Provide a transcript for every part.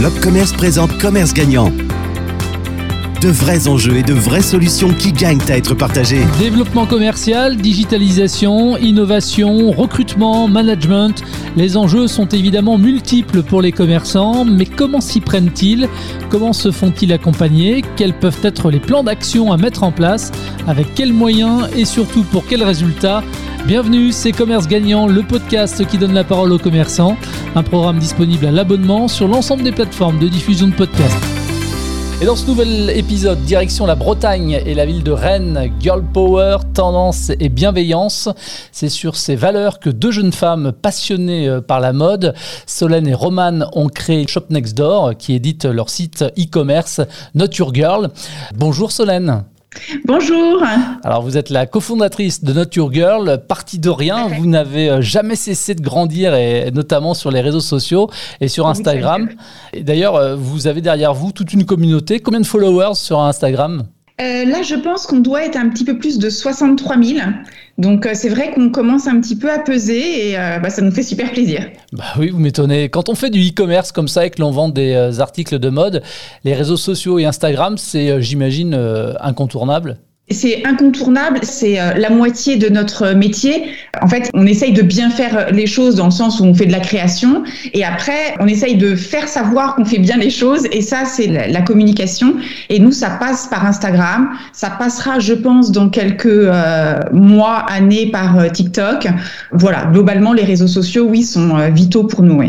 L'Opcommerce présente Commerce Gagnant. De vrais enjeux et de vraies solutions qui gagnent à être partagés. Développement commercial, digitalisation, innovation, recrutement, management. Les enjeux sont évidemment multiples pour les commerçants, mais comment s'y prennent-ils? Comment se font-ils accompagner? Quels peuvent être les plans d'action à mettre en place? Avec quels moyens et surtout pour quels résultats? Bienvenue, c'est Commerce Gagnant, le podcast qui donne la parole aux commerçants. Un programme disponible à l'abonnement sur l'ensemble des plateformes de diffusion de podcasts. Et dans ce nouvel épisode, direction la Bretagne et la ville de Rennes, Girl Power, tendance et bienveillance. C'est sur ces valeurs que deux jeunes femmes passionnées euh, par la mode, Solène et Romane, ont créé Shop Next Door, qui édite leur site e-commerce Not Your Girl. Bonjour Solène. Bonjour. Alors vous êtes la cofondatrice de Not Your Girl, partie de rien, vous n'avez euh, jamais cessé de grandir et notamment sur les réseaux sociaux et sur Instagram. Et d'ailleurs, euh, vous avez derrière vous toute une communauté. Combien de followers sur Instagram? Euh, là, je pense qu'on doit être un petit peu plus de 63 000. Donc, euh, c'est vrai qu'on commence un petit peu à peser et euh, bah, ça nous fait super plaisir. Bah oui, vous m'étonnez. Quand on fait du e-commerce comme ça et que l'on vend des articles de mode, les réseaux sociaux et Instagram, c'est, j'imagine, incontournable. C'est incontournable, c'est euh, la moitié de notre métier. En fait, on essaye de bien faire les choses dans le sens où on fait de la création et après, on essaye de faire savoir qu'on fait bien les choses et ça, c'est la communication. Et nous, ça passe par Instagram, ça passera, je pense, dans quelques euh, mois, années par euh, TikTok. Voilà, globalement, les réseaux sociaux, oui, sont vitaux pour nous.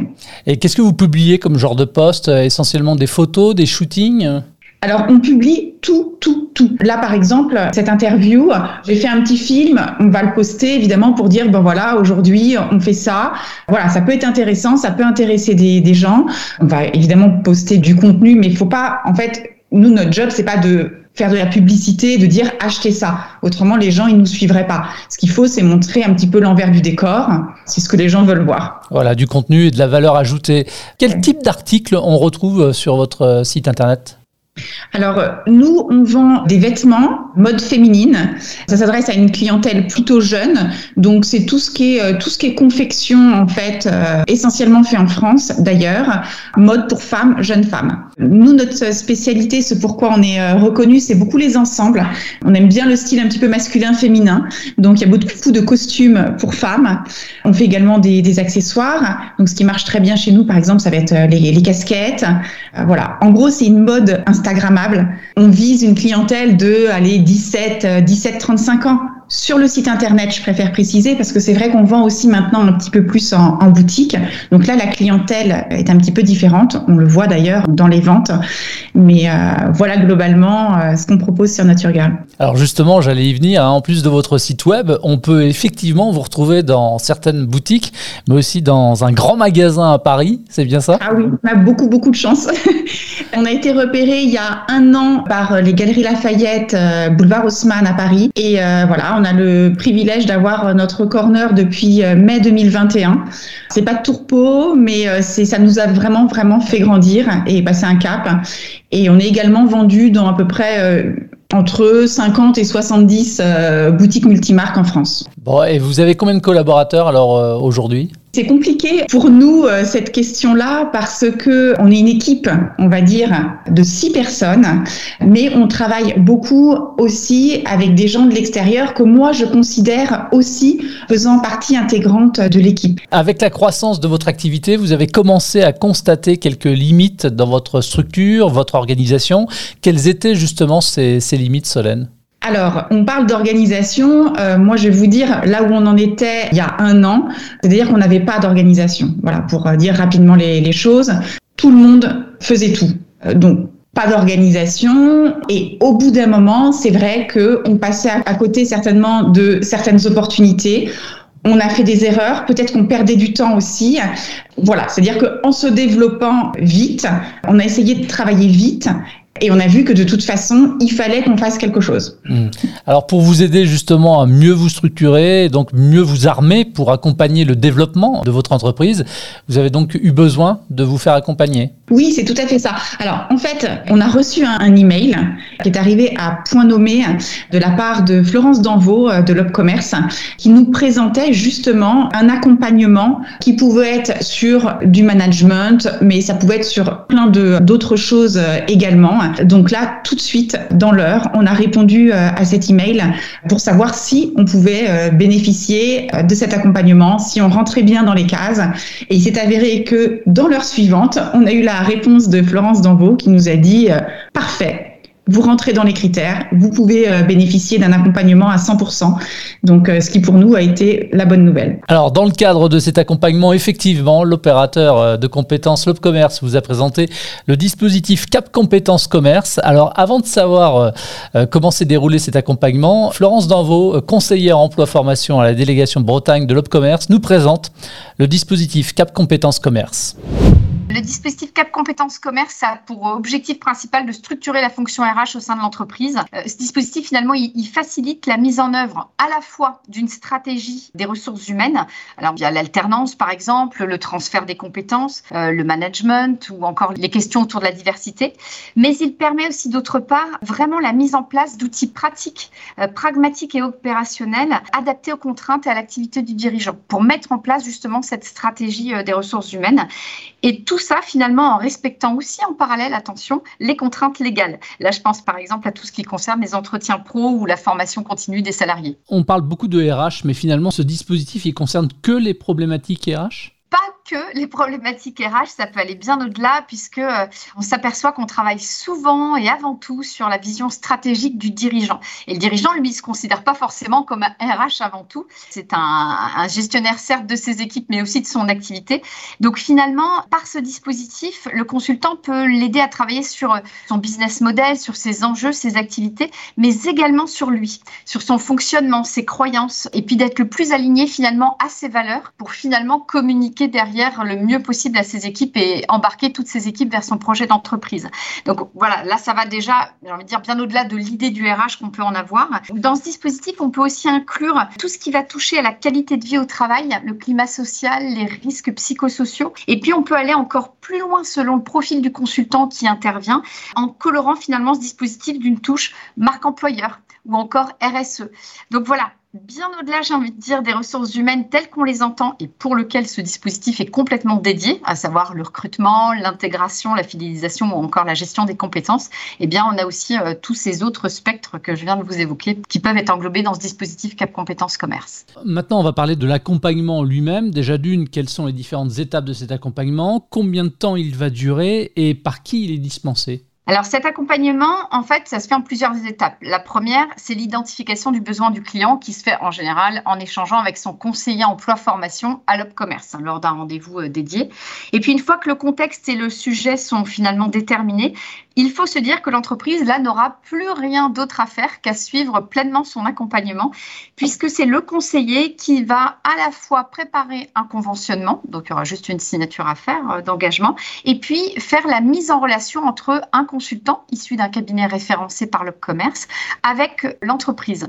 Et qu'est-ce que vous publiez comme genre de post Essentiellement des photos, des shootings? Alors, on publie tout, tout, tout. Là, par exemple, cette interview, j'ai fait un petit film, on va le poster évidemment pour dire, ben voilà, aujourd'hui, on fait ça. Voilà, ça peut être intéressant, ça peut intéresser des, des gens. On va évidemment poster du contenu, mais il faut pas, en fait, nous, notre job, c'est pas de faire de la publicité, de dire achetez ça. Autrement, les gens, ils nous suivraient pas. Ce qu'il faut, c'est montrer un petit peu l'envers du décor. C'est ce que les gens veulent voir. Voilà, du contenu et de la valeur ajoutée. Quel type d'articles on retrouve sur votre site internet? Alors, nous, on vend des vêtements mode féminine. Ça s'adresse à une clientèle plutôt jeune. Donc, c'est tout ce qui est, euh, tout ce qui est confection, en fait, euh, essentiellement fait en France, d'ailleurs. Mode pour femmes, jeunes femmes. Nous, notre spécialité, ce pourquoi on est euh, reconnu, c'est beaucoup les ensembles. On aime bien le style un petit peu masculin-féminin. Donc, il y a beaucoup de costumes pour femmes. On fait également des, accessoires. Donc, ce qui marche très bien chez nous, par exemple, ça va être les, casquettes. voilà. En gros, c'est une mode Instagram On vise une clientèle de allez, 17, 17, 35 ans sur le site internet, je préfère préciser, parce que c'est vrai qu'on vend aussi maintenant un petit peu plus en, boutique. Donc là, la clientèle est un petit peu différente. On le voit d'ailleurs dans les ventes. Mais euh, voilà globalement euh, ce qu'on propose sur Nature Girl. Alors justement, j'allais y venir. Hein. En plus de votre site web, on peut effectivement vous retrouver dans certaines boutiques, mais aussi dans un grand magasin à Paris. C'est bien ça? Ah oui, on a beaucoup, beaucoup de chance. on a été repéré il y a un an par les Galeries Lafayette, euh, boulevard Haussmann à Paris. Et voilà, on a le privilège d'avoir notre corner depuis euh, mai 2021. C'est pas de tourpeau, mais euh, c'est ça nous a vraiment vraiment fait grandir et passer un cap. Et on est également vendu dans à peu près euh, entre 50 et 70 boutiques multimarques en France. Bon, et vous avez combien de collaborateurs alors aujourd'hui? C'est compliqué pour nous euh, cette question-là parce que on est une équipe, on va dire, de six personnes, mais on travaille beaucoup aussi avec des gens de l'extérieur que moi je considère aussi faisant partie intégrante de l'équipe. Avec la croissance de votre activité, vous avez commencé à constater quelques limites dans votre structure, votre organisation. Quelles étaient justement ces, ces limites, Solène? Alors, on parle d'organisation. Euh, moi, je vais vous dire là où on en était il y a un an, c'est-à-dire qu'on n'avait pas d'organisation. Voilà, pour euh, dire rapidement les, les, choses. Tout le monde faisait tout. Euh, donc, pas d'organisation. Et au bout d'un moment, c'est vrai qu'on passait à côté certainement de certaines opportunités. On a fait des erreurs, peut-être qu'on perdait du temps aussi. Voilà, c'est-à-dire qu'en se développant vite, on a essayé de travailler vite et on a vu que de toute façon, il fallait qu'on fasse quelque chose. Hmm. Alors pour vous aider justement à mieux vous structurer, donc mieux vous armer pour accompagner le développement de votre entreprise, vous avez donc eu besoin de vous faire accompagner Oui, c'est tout à fait ça. Alors, en fait, on a reçu un, email qui est arrivé à point nommé de la part de Florence Danvaux euh, de l'Opcommerce qui nous présentait justement un accompagnement qui pouvait être sur du management, mais ça pouvait être sur plein d'autres choses euh, également. Donc là, tout de suite, dans l'heure, on a répondu euh, à cet email pour savoir si on pouvait bénéficier de cet accompagnement, si on rentrait bien dans les cases. Et il s'est avéré que dans l'heure suivante, on a eu la réponse de Florence Danvaux qui nous a dit euh, parfait. Vous rentrez dans les critères, vous pouvez euh, bénéficier d'un accompagnement à 100%. Donc, euh, ce qui pour nous a été la bonne nouvelle. Alors, dans le cadre de cet accompagnement, effectivement, l'opérateur de compétences Commerce vous a présenté le dispositif Cap Compétences Commerce. Alors, avant de savoir comment s'est déroulé cet accompagnement, Florence Danvaux, conseillère emploi formation à la délégation Bretagne de Commerce, nous présente le dispositif Cap Compétences Commerce. Le dispositif Cap Compétences Commerce a pour objectif principal de structurer la fonction RH au sein de l'entreprise. Euh, ce dispositif, finalement, il, facilite la mise en œuvre à la fois d'une stratégie des ressources humaines, alors via l'alternance par exemple, le transfert des compétences, euh, le management ou encore les questions autour de la diversité, mais il permet aussi d'autre part vraiment la mise en place d'outils pratiques, euh, pragmatiques et opérationnels adaptés aux contraintes et à l'activité du dirigeant pour mettre en place justement cette stratégie des ressources humaines. Et tout ça, finalement, en respectant aussi en parallèle, attention, les contraintes légales. Là, je pense par exemple à tout ce qui concerne les entretiens pro ou la formation continue des salariés. On parle beaucoup de RH, mais finalement, ce dispositif, il concerne que les problématiques RH les problématiques RH, ça peut aller bien au-delà puisque euh, on s'aperçoit qu'on travaille souvent et avant tout sur la vision stratégique du dirigeant. Et le dirigeant, lui, il se considère pas forcément comme un RH avant tout. C'est un, gestionnaire certes de ses équipes, mais aussi de son activité. Donc finalement, par ce dispositif, le consultant peut l'aider à travailler sur son business model, sur ses enjeux, ses activités, mais également sur lui, sur son fonctionnement, ses croyances, et puis d'être le plus aligné finalement à ses valeurs pour finalement communiquer le mieux possible à ses équipes et embarquer toutes ses équipes vers son projet d'entreprise. Donc voilà, là, ça va déjà, j'ai envie de dire, bien au-delà de l'idée du RH qu'on peut en avoir. Dans ce dispositif, on peut aussi inclure tout ce qui va toucher à la qualité de vie au travail, le climat social, les risques psychosociaux. Et puis, on peut aller encore plus loin selon le profil du consultant qui intervient, en colorant finalement ce dispositif d'une touche marque employeur ou encore RSE. Donc voilà, bien au-delà, j'ai envie de dire, des ressources humaines telles qu'on les entend et pour lequel ce dispositif est complètement dédié, à savoir le recrutement, l'intégration, la fidélisation ou encore la gestion des compétences, eh bien, on a aussi euh, tous ces autres spectres que je viens de vous évoquer qui peuvent être englobés dans ce dispositif Cap Compétences Commerce. Maintenant, on va parler de l'accompagnement lui-même. Déjà d'une, quelles sont les différentes étapes de cet accompagnement, combien de temps il va durer? Et par qui il est dispensé? Alors cet accompagnement, en fait, ça se fait en plusieurs étapes. La première, c'est l'identification du besoin du client qui se fait en général en échangeant avec son conseiller emploi formation à l'Opcommerce hein, lors d'un rendez-vous euh, dédié. Et puis une fois que le contexte et le sujet sont finalement déterminés, il faut se dire que l'entreprise, là, n'aura plus rien d'autre à faire qu'à suivre pleinement son accompagnement, puisque c'est le conseiller qui va à la fois préparer un conventionnement, donc il y aura juste une signature à faire euh, d'engagement, et puis faire la mise en relation entre un consultant issu d'un cabinet référencé par le commerce avec l'entreprise.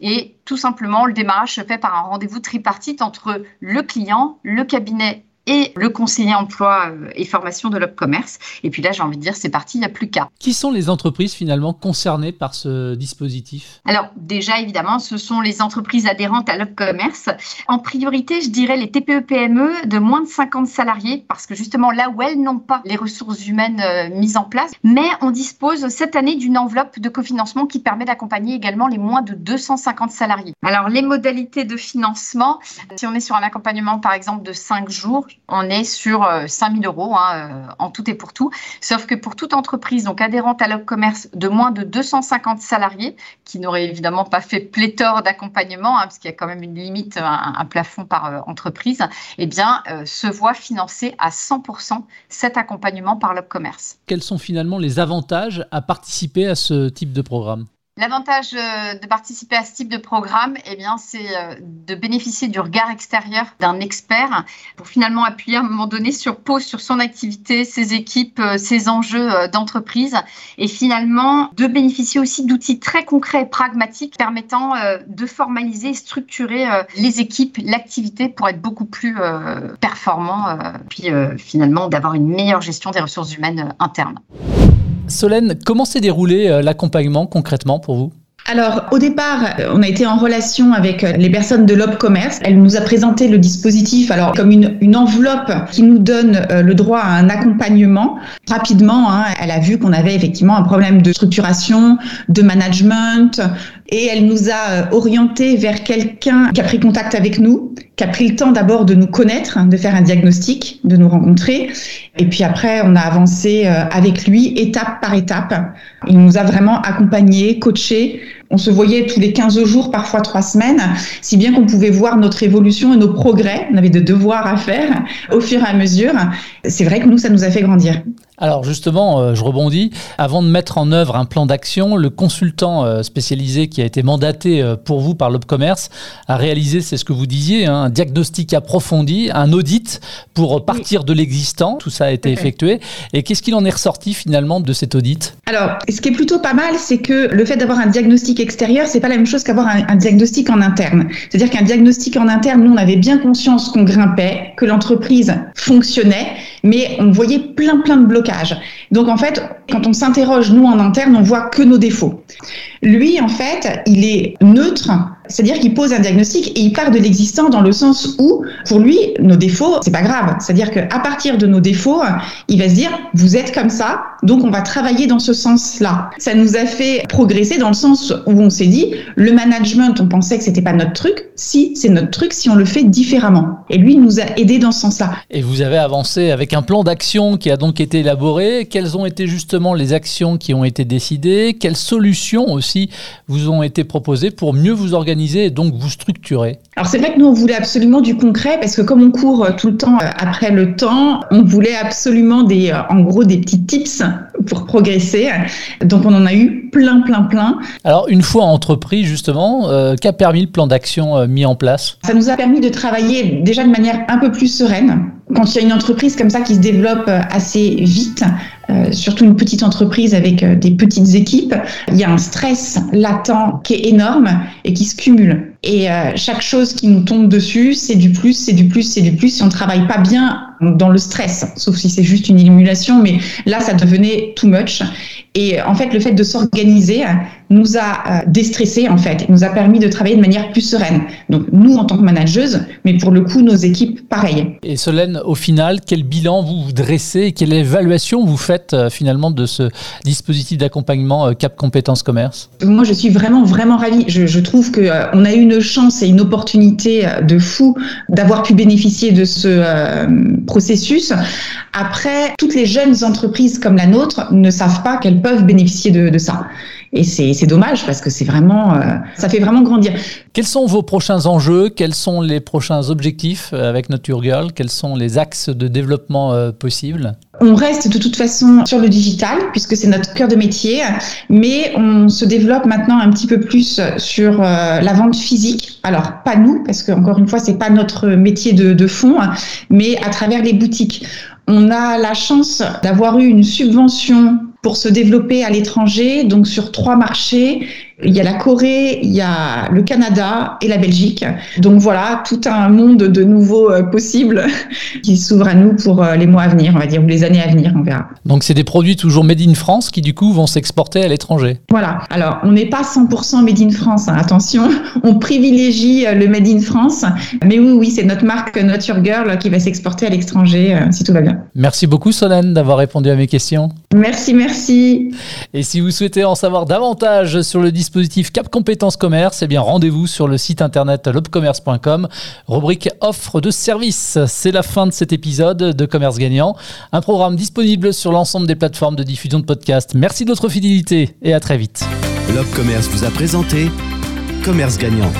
Et tout simplement, le démarrage se fait par un rendez-vous tripartite entre le client, le cabinet et le conseiller emploi euh, et formation de l'Opcommerce. Et puis là, j'ai envie de dire, c'est parti, il n'y a plus qu'à. Qui sont les entreprises finalement concernées par ce dispositif? Alors déjà, évidemment, ce sont les entreprises adhérentes à l'Opcommerce. En priorité, je dirais les TPE-PME de moins de 50 salariés, parce que justement là où elles n'ont pas les ressources humaines euh, mises en place, mais on dispose cette année d'une enveloppe de cofinancement qui permet d'accompagner également les moins de 250 salariés. Alors les modalités de financement, si on est sur un accompagnement par exemple de 5 jours, on est sur 5 euh, 000 euros hein, euh, en tout et pour tout. Sauf que pour toute entreprise donc adhérente à l'Opcommerce de moins de 250 salariés, qui n'aurait évidemment pas fait pléthore d'accompagnement, hein, parce qu'il y a quand même une limite, un, plafond par euh, entreprise, eh bien, se voit financer à 100% cet accompagnement par l'Opcommerce. Quels sont finalement les avantages à participer à ce type de programme? L'avantage euh, de participer à ce type de programme, eh bien, c'est euh, de bénéficier du regard extérieur d'un expert pour finalement appuyer à un moment donné sur pause sur son activité, ses équipes, euh, ses enjeux d'entreprise et finalement de bénéficier aussi d'outils très concrets et pragmatiques permettant de formaliser et structurer les équipes, l'activité pour être beaucoup plus performant, puis finalement d'avoir une meilleure gestion des ressources humaines internes. Solène, comment s'est déroulé euh, l'accompagnement concrètement pour vous? Alors, au départ, on a été en relation avec les personnes de l'Op Commerce. Elle nous a présenté le dispositif alors comme une, enveloppe qui nous donne euh, le droit à un accompagnement. Rapidement, hein, elle a vu qu'on avait effectivement un problème de structuration, de management, et elle nous a euh, orienté vers quelqu'un qui a pris contact avec nous, qui a pris le temps d'abord de nous connaître, de faire un diagnostic, de nous rencontrer. Et puis après, on a avancé euh, avec lui étape par étape. Il nous a vraiment accompagnés, coachés. On se voyait tous les 15 jours, parfois trois semaines, si bien qu'on pouvait voir notre évolution et nos progrès. On avait de devoirs à faire au fur et à mesure. C'est vrai que nous, ça nous a fait grandir. Alors justement, euh, je rebondis. Avant de mettre en œuvre un plan d'action, le consultant euh, spécialisé qui a été mandaté euh, pour vous par l'Obcommerce a réalisé, c'est ce que vous disiez, hein, un diagnostic approfondi, un audit pour partir de l'existant. Tout ça a été effectué. Et qu'est-ce qu'il en est ressorti finalement de cet audit? Alors, ce qui est plutôt pas mal, c'est que le fait d'avoir un diagnostic extérieur, c'est pas la même chose qu'avoir un, un diagnostic en interne. C'est-à-dire qu'un diagnostic en interne, nous, on avait bien conscience qu'on grimpait, que l'entreprise fonctionnait, mais on voyait plein plein de blocages donc en fait, quand on s'interroge nous en interne, on voit que nos défauts. Lui, en fait, il est neutre c'est-à-dire qu'il pose un diagnostic et il part de l'existant dans le sens où, pour lui, nos défauts, c'est pas grave. C'est-à-dire qu'à partir de nos défauts, il va se dire, vous êtes comme ça, donc on va travailler dans ce sens-là. Ça nous a fait progresser dans le sens où on s'est dit, le management, on pensait que c'était pas notre truc. Si, c'est notre truc si on le fait différemment. Et lui, nous a aidés dans ce sens-là. Et vous avez avancé avec un plan d'action qui a donc été élaboré. Quelles ont été justement les actions qui ont été décidées? Quelles solutions aussi vous ont été proposées pour mieux vous organiser? Et donc vous structurer Alors c'est vrai que nous, on voulait absolument du concret parce que comme on court euh, tout le temps euh, après le temps, on voulait absolument des, euh, en gros, des petits tips pour progresser. Donc on en a eu plein, plein, plein. Alors une fois entrepris justement, qu'a permis le plan d'action mis en place? Ça nous a permis de travailler déjà de manière un peu plus sereine. Quand il y a une entreprise comme ça qui se développe assez vite, euh, surtout une petite entreprise avec euh, des petites équipes, il y a un stress latent qui est énorme et qui se cumule. Et euh, chaque chose qui nous tombe dessus, c'est du plus, c'est du plus, c'est du plus. Si on travaille pas bien dans le stress, sauf si c'est juste une élimination, mais là, ça devenait too much. Et en fait, le fait de s'organiser nous a déstressé en fait, nous a permis de travailler de manière plus sereine. Donc nous, en tant que manageuse, mais pour le coup, nos équipes, pareil. Et Solène, au final, quel bilan vous, vous dressez, quelle évaluation vous faites finalement de ce dispositif d'accompagnement Cap Compétences Commerce? Moi, je suis vraiment, vraiment ravie. Je, je trouve que on a eu une chance et une opportunité euh, de fou d'avoir pu bénéficier de ce euh, processus. Après, toutes les jeunes entreprises comme la nôtre ne savent pas qu'elles peuvent bénéficier de, ça. Et c'est dommage parce que c'est vraiment, euh, ça fait vraiment grandir. Quels sont vos prochains enjeux? Quels sont les prochains objectifs avec Nature Girl? Quels sont les axes de développement possibles? On reste de toute façon sur le digital puisque c'est notre cœur de métier, mais on se développe maintenant un petit peu plus sur euh, la vente physique. Alors pas nous parce que encore une fois c'est pas notre métier de, de fond, mais à travers les boutiques. On a la chance d'avoir eu une subvention pour se développer à l'étranger, donc sur trois marchés il y a la Corée, il y a le Canada et la Belgique. Donc voilà, tout un monde de nouveaux euh, possibles qui s'ouvre à nous pour euh, les mois à venir, on va dire, ou les années à venir, on verra. Donc c'est des produits toujours made in France qui du coup vont s'exporter à l'étranger. Voilà. Alors on n'est pas 100% made in France, hein, attention. On privilégie euh, le made in France, mais oui, oui, c'est notre marque Nature Girl qui va s'exporter à l'étranger si tout va bien. Merci beaucoup Solène d'avoir répondu à mes questions. Merci, merci. Et si vous souhaitez en savoir davantage sur le dispositif dispositif Cap Compétences Commerce, eh bien rendez-vous sur le site internet lobcommerce.com, rubrique offre de services. C'est la fin de cet épisode de Commerce Gagnant, un programme disponible sur l'ensemble des plateformes de diffusion de podcasts. Merci de votre fidélité et à très vite. Commerce vous a présenté Commerce Gagnant.